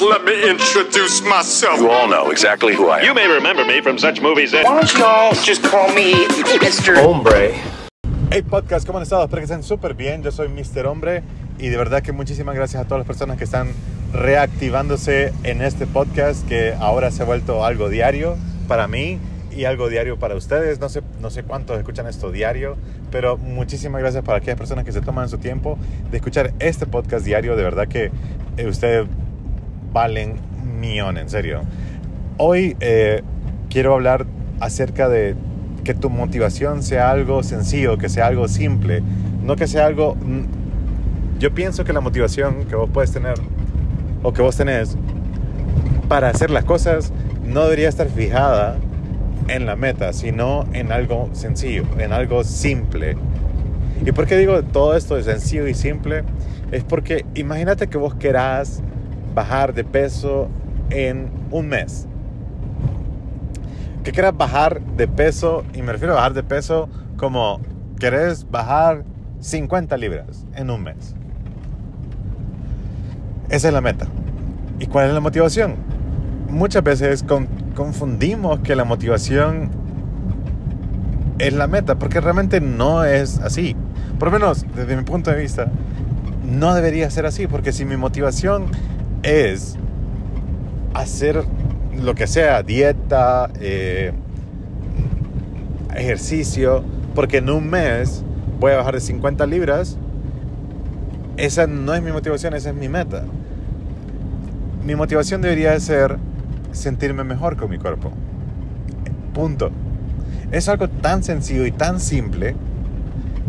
Let me introduce myself. You all know exactly who I am. You may remember me from such movies as. Why don't y'all just call me Mr. Hombre. Hey podcast, ¿cómo han estado? Espero que estén súper bien. Yo soy Mr. Hombre y de verdad que muchísimas gracias a todas las personas que están reactivándose en este podcast que ahora se ha vuelto algo diario para mí y algo diario para ustedes. No sé, no sé cuántos escuchan esto diario, pero muchísimas gracias para aquellas personas que se toman su tiempo de escuchar este podcast diario. De verdad que eh, ustedes valen millón, en serio. Hoy eh, quiero hablar acerca de que tu motivación sea algo sencillo, que sea algo simple, no que sea algo... Yo pienso que la motivación que vos puedes tener o que vos tenés para hacer las cosas no debería estar fijada en la meta, sino en algo sencillo, en algo simple. ¿Y por qué digo todo esto de sencillo y simple? Es porque imagínate que vos querás bajar de peso en un mes. Que quieras bajar de peso, y me refiero a bajar de peso como querés bajar 50 libras en un mes. Esa es la meta. ¿Y cuál es la motivación? Muchas veces con, confundimos que la motivación es la meta, porque realmente no es así. Por lo menos desde mi punto de vista, no debería ser así, porque si mi motivación es hacer lo que sea, dieta, eh, ejercicio, porque en un mes voy a bajar de 50 libras, esa no es mi motivación, esa es mi meta. Mi motivación debería ser sentirme mejor con mi cuerpo. Punto. Es algo tan sencillo y tan simple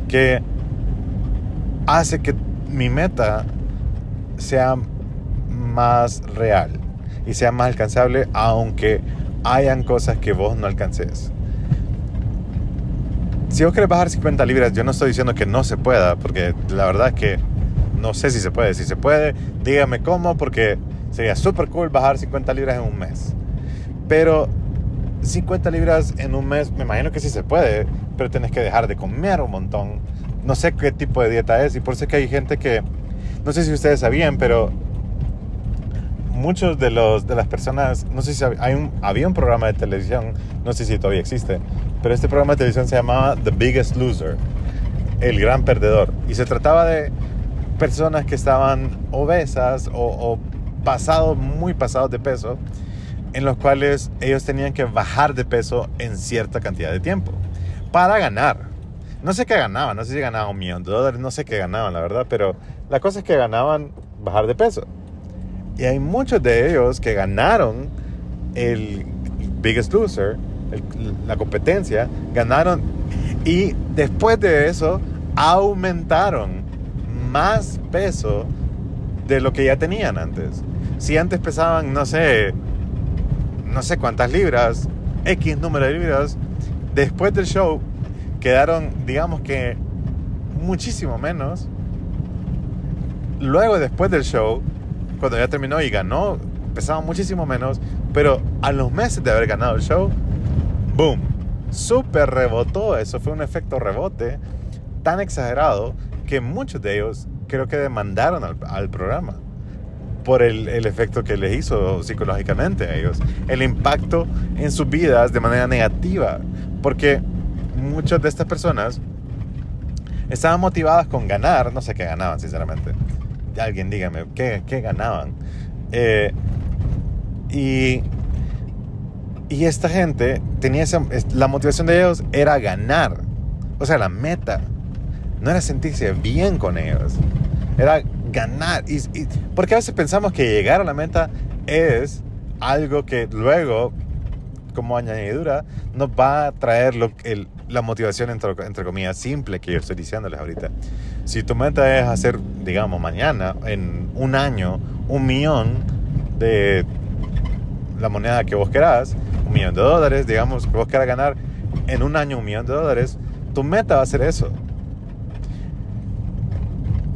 que hace que mi meta sea más real y sea más alcanzable aunque hayan cosas que vos no alcances. Si vos querés bajar 50 libras, yo no estoy diciendo que no se pueda, porque la verdad es que no sé si se puede. Si se puede, dígame cómo, porque sería súper cool bajar 50 libras en un mes. Pero 50 libras en un mes, me imagino que sí se puede, pero tenés que dejar de comer un montón. No sé qué tipo de dieta es, y por eso es que hay gente que, no sé si ustedes sabían, pero muchos de, los, de las personas, no sé si hay un, había un programa de televisión, no sé si todavía existe, pero este programa de televisión se llamaba The Biggest Loser, el gran perdedor. Y se trataba de personas que estaban obesas o, o pasados, muy pasados de peso, en los cuales ellos tenían que bajar de peso en cierta cantidad de tiempo para ganar. No sé qué ganaban, no sé si ganaban un millón de dólares, no sé qué ganaban, la verdad, pero la cosa es que ganaban bajar de peso. Y hay muchos de ellos que ganaron el Biggest Loser, la competencia, ganaron y después de eso aumentaron más peso de lo que ya tenían antes. Si antes pesaban, no sé, no sé cuántas libras, X número de libras, después del show quedaron, digamos que, muchísimo menos. Luego, después del show, cuando ya terminó y ganó, pesaba muchísimo menos, pero a los meses de haber ganado el show, ¡boom! Súper rebotó, eso fue un efecto rebote tan exagerado que muchos de ellos creo que demandaron al, programa por el, el, efecto que les hizo psicológicamente a ellos, el impacto en sus vidas de manera negativa, porque muchas de estas personas estaban motivadas con ganar, no sé qué ganaban sinceramente, alguien dígame, ¿qué, qué ganaban? Eh, y, y esta gente tenía esa, la motivación de ellos era ganar, o sea, la meta, no era sentirse bien con ellos, era ganar. Y, y, porque a veces pensamos que llegar a la meta es algo que luego, como añadidura, nos va a traer la motivación, entre, entre, comillas, simple que yo estoy diciéndoles ahorita. Si tu meta es hacer, digamos, mañana, en un año, un millón de la moneda que vos querás, un millón de dólares, digamos, que vos querás ganar en un año un millón de dólares, tu meta va a ser eso.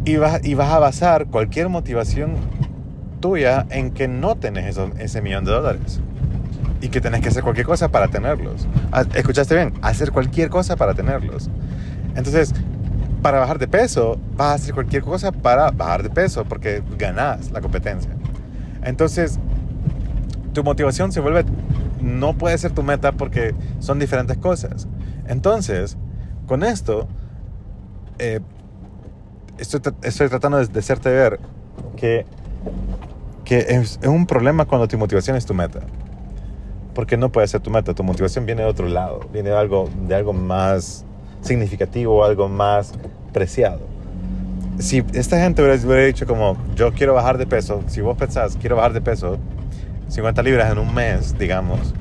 Y vas, a basar cualquier motivación tuya en que no tenés ese millón de dólares. Y que tenés que hacer cualquier cosa para tenerlos. ¿Escuchaste bien? Hacer cualquier cosa para tenerlos. Entonces, para bajar de peso, vas a hacer cualquier cosa para bajar de peso porque ganás la competencia. Entonces, tu motivación se vuelve, no puede ser tu meta porque son diferentes cosas. Entonces, con esto, eh, estoy, estoy, tratando de, de, hacerte ver que, que es, es, un problema cuando tu motivación es tu meta. Porque no puede ser tu meta, tu motivación viene de otro lado, viene de algo, de algo más significativo, algo más preciado. Si esta gente hubiera, dicho como, yo quiero bajar de peso, si vos pensás, quiero bajar de peso, 50 libras en un mes, digamos,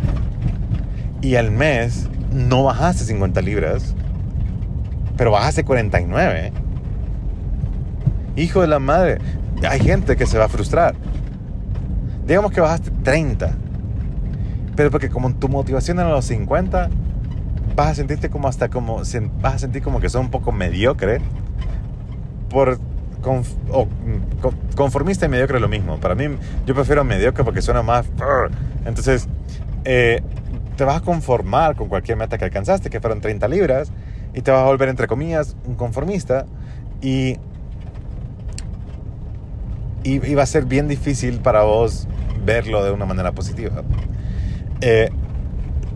y al mes no bajaste 50 libras, pero bajaste 49, hijo de la madre, hay gente que se va a frustrar. Digamos que bajaste 30, pero porque como tu motivación era los 50, vas a sentirte como hasta como, vas a sentir como que son un poco mediocre por o, conformista y mediocre es lo mismo. Para mí, yo prefiero mediocre porque suena más. Entonces, eh, te vas a conformar con cualquier meta que alcanzaste, que fueron 30 libras, y te vas a volver, entre comillas, un conformista. Y, y, y va a ser bien difícil para vos verlo de una manera positiva. Eh,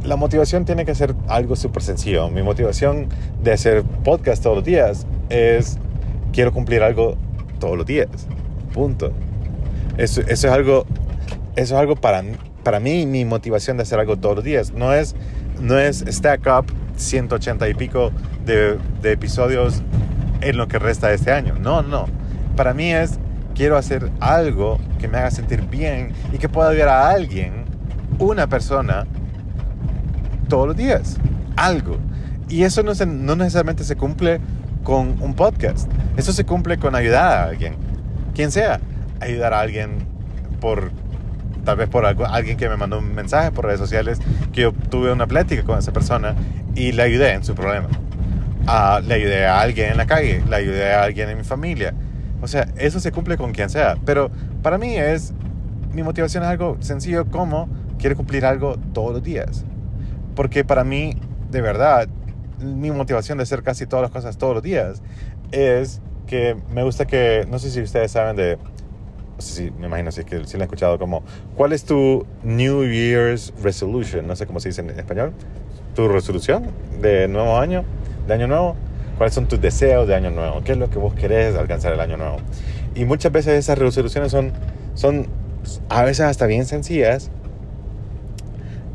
la motivación tiene que ser algo súper sencillo. Mi motivación de hacer podcast todos los días es quiero cumplir algo todos los días. Punto. Eso, eso es algo, eso es algo para, para mí, mi motivación de hacer algo todos los días. No es, no es stack up 180 y pico de, de episodios en lo que resta de este año. No, no. Para mí es quiero hacer algo que me haga sentir bien y que pueda ayudar a alguien, una persona, todos los días. Algo. Y eso no, se, no necesariamente se cumple con un podcast. Eso se cumple con ayudar a alguien, quien sea. Ayudar a alguien por, tal vez por algo, alguien que me mandó un mensaje por redes sociales, que yo tuve una plática con esa persona y le ayudé en su problema. Uh, le ayudé a alguien en la calle, le ayudé a alguien en mi familia. O sea, eso se cumple con quien sea. Pero para mí es, mi motivación es algo sencillo como quiero cumplir algo todos los días. Porque para mí, de verdad, mi motivación de hacer casi todas las cosas todos los días es que me gusta que, no sé si ustedes saben de, no sé si, me imagino si, que, si lo han escuchado como, ¿cuál es tu New Year's Resolution? No sé cómo se dice en español. ¿Tu resolución de nuevo año? ¿De año nuevo? ¿Cuáles son tus deseos de año nuevo? ¿Qué es lo que vos querés alcanzar el año nuevo? Y muchas veces esas resoluciones son, son a veces hasta bien sencillas.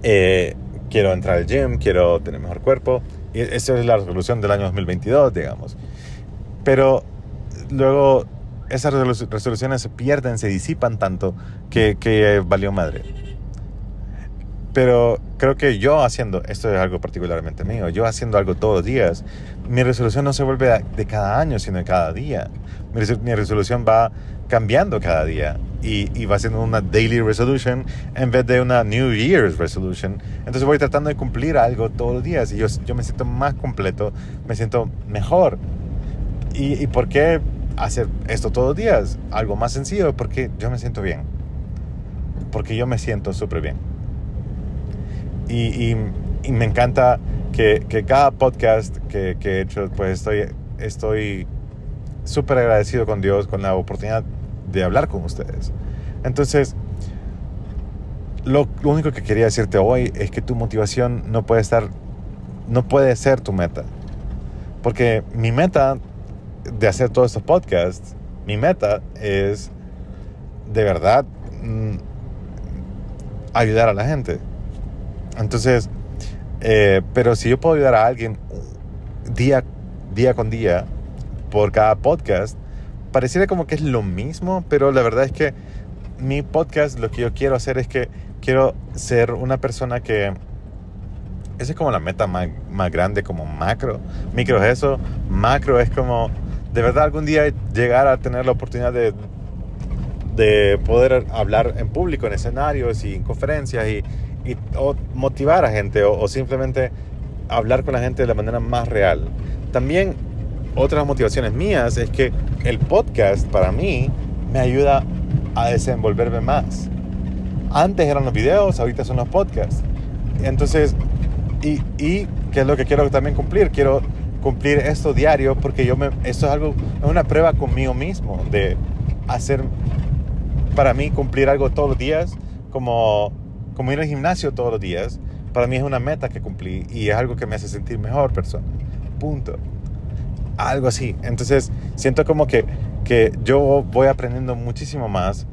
Eh, quiero entrar al gym, quiero tener mejor cuerpo, y esa es la resolución del año 2022, digamos. Pero luego esas resoluciones se pierden, se disipan tanto que, que valió madre. Pero creo que yo haciendo, esto es algo particularmente mío, yo haciendo algo todos los días, mi resolución no se vuelve de cada año, sino de cada día. Mi, resolución va cambiando cada día y, y, va siendo una daily resolution en vez de una New Year's resolution. Entonces voy tratando de cumplir algo todos los días y yo, yo me siento más completo, me siento mejor. ¿Y, ¿Y por qué hacer esto todos los días? Algo más sencillo, porque yo me siento bien. Porque yo me siento súper bien. Y, me encanta que, cada podcast que, que, he hecho, pues estoy, estoy súper agradecido con Dios, con la oportunidad de hablar con ustedes. Entonces, lo, lo, único que quería decirte hoy es que tu motivación no puede estar, no puede ser tu meta. Porque mi meta de hacer todos estos podcasts, mi meta es de verdad mm, ayudar a la gente. Entonces, eh, pero si yo puedo ayudar a alguien día, día con día por cada podcast, pareciera como que es lo mismo, pero la verdad es que mi podcast lo que yo quiero hacer es que quiero ser una persona que... Esa es como la meta más, más grande, como macro. Micro es eso, macro es como de verdad algún día llegar a tener la oportunidad de, de poder hablar en público, en escenarios y en conferencias y, y motivar a gente o, simplemente hablar con la gente de la manera más real. También otras motivaciones mías es que el podcast para mí me ayuda a desenvolverme más. Antes eran los videos, ahorita son los podcasts. Entonces, y, y qué es lo que quiero también cumplir, quiero cumplir esto diario porque yo me, esto es algo, es una prueba conmigo mismo de hacer, para mí cumplir algo todos los días, como, como ir al gimnasio todos los días, para mí es una meta que cumplí y es algo que me hace sentir mejor persona. Punto. Algo así. Entonces, siento como que, que yo voy aprendiendo muchísimo más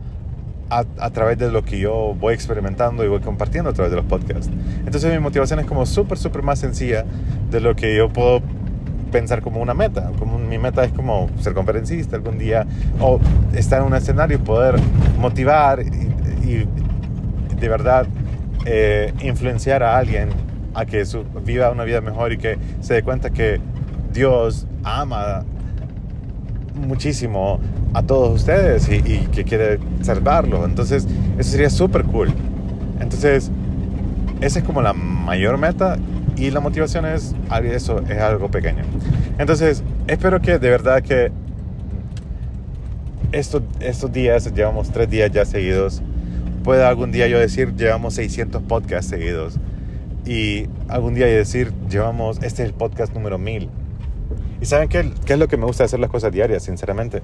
a, a, través de lo que yo voy experimentando y voy compartiendo a través de los podcasts. Entonces mi motivación es como súper, súper más sencilla de lo que yo puedo pensar como una meta. Como mi meta es como ser conferencista algún día o estar en un escenario y poder motivar y, y de verdad eh, influenciar a alguien a que su, viva una vida mejor y que se dé cuenta que Dios ama muchísimo a todos ustedes y, que quiere salvarlo. Entonces, eso sería súper cool. Entonces, esa es como la mayor meta y la motivación es es algo pequeño. Entonces, espero que de verdad que estos, estos días, llevamos tres días ya seguidos, pueda algún día yo decir, llevamos 600 podcasts seguidos. Y algún día decir, llevamos, este es el podcast número 1000. ¿Y saben qué, qué es lo que me gusta hacer las cosas diarias, sinceramente?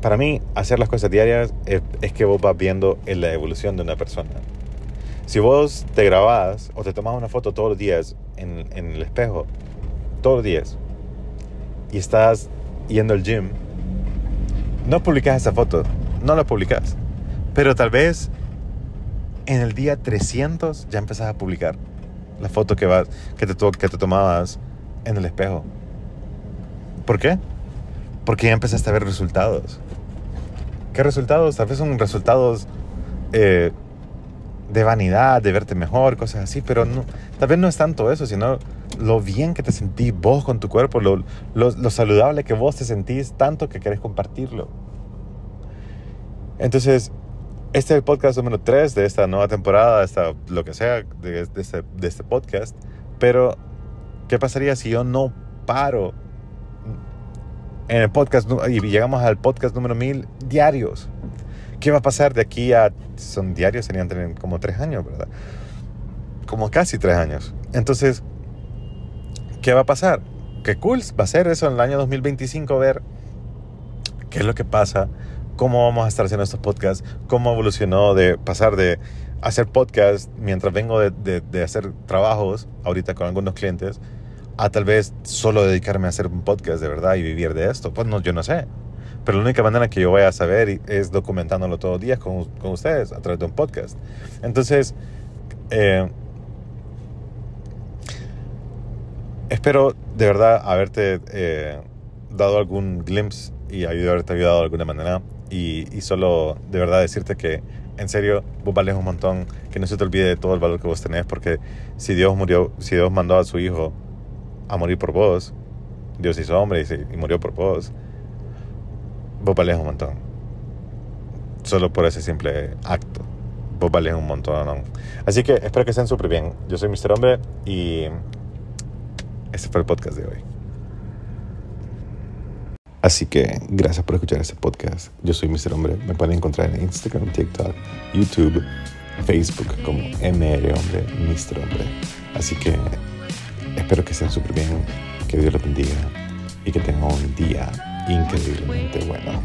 Para mí, hacer las cosas diarias es, es que vos vas viendo en la evolución de una persona. Si vos te grabás o te tomas una foto todos los días en, en el espejo, todos los días, y estás yendo al gym, no publicas esa foto, no la publicas. Pero tal vez en el día 300 ya empezás a publicar la foto que, vas, que, te, que te tomabas en el espejo. ¿Por qué? Porque ya empezaste a ver resultados. ¿Qué resultados? Tal vez son resultados eh, de vanidad, de verte mejor, cosas así, pero tal vez no es tanto eso, sino lo bien que te sentís vos con tu cuerpo, lo, lo, lo saludable que vos te sentís tanto que querés compartirlo. Entonces, este es el podcast número 3 de esta nueva temporada, esta, lo que sea, de, este, de este podcast. Pero, ¿qué pasaría si yo no paro en el podcast y llegamos al podcast número 1000 diarios? ¿Qué va a pasar de aquí a... Son diarios, serían como tres años, ¿verdad? Como casi tres años. Entonces, ¿qué va a pasar? Qué cool va a ser eso en el año 2025, ver qué es lo que pasa cómo vamos a estar haciendo estos podcasts, cómo evolucionó de pasar de hacer podcast mientras vengo de, de, hacer trabajos ahorita con algunos clientes a tal vez solo dedicarme a hacer un podcast de verdad y vivir de esto. Pues no, yo no sé. Pero la única manera que yo voy a saber es documentándolo todos los días con, con ustedes a través de un podcast. Entonces, eh, espero de verdad haberte eh, dado algún glimpse y haberte ayudado de alguna manera y, y, solo de verdad decirte que en serio vos vales un montón, que no se te olvide de todo el valor que vos tenés, porque si Dios murió, si Dios mandó a su hijo a morir por vos, Dios hizo hombre y, se, y murió por vos, vos vales un montón. Solo por ese simple acto. Vos vales un montón. ¿no? Así que espero que estén súper bien. Yo soy Mr. Hombre y este fue el podcast de hoy. Así que gracias por escuchar este podcast. Yo soy Mr. Hombre. Me pueden encontrar en Instagram, TikTok, YouTube, Facebook como MR Hombre, Mr. Hombre. Así que espero que estén súper bien. Que Dios los bendiga y que tengan un día increíblemente bueno.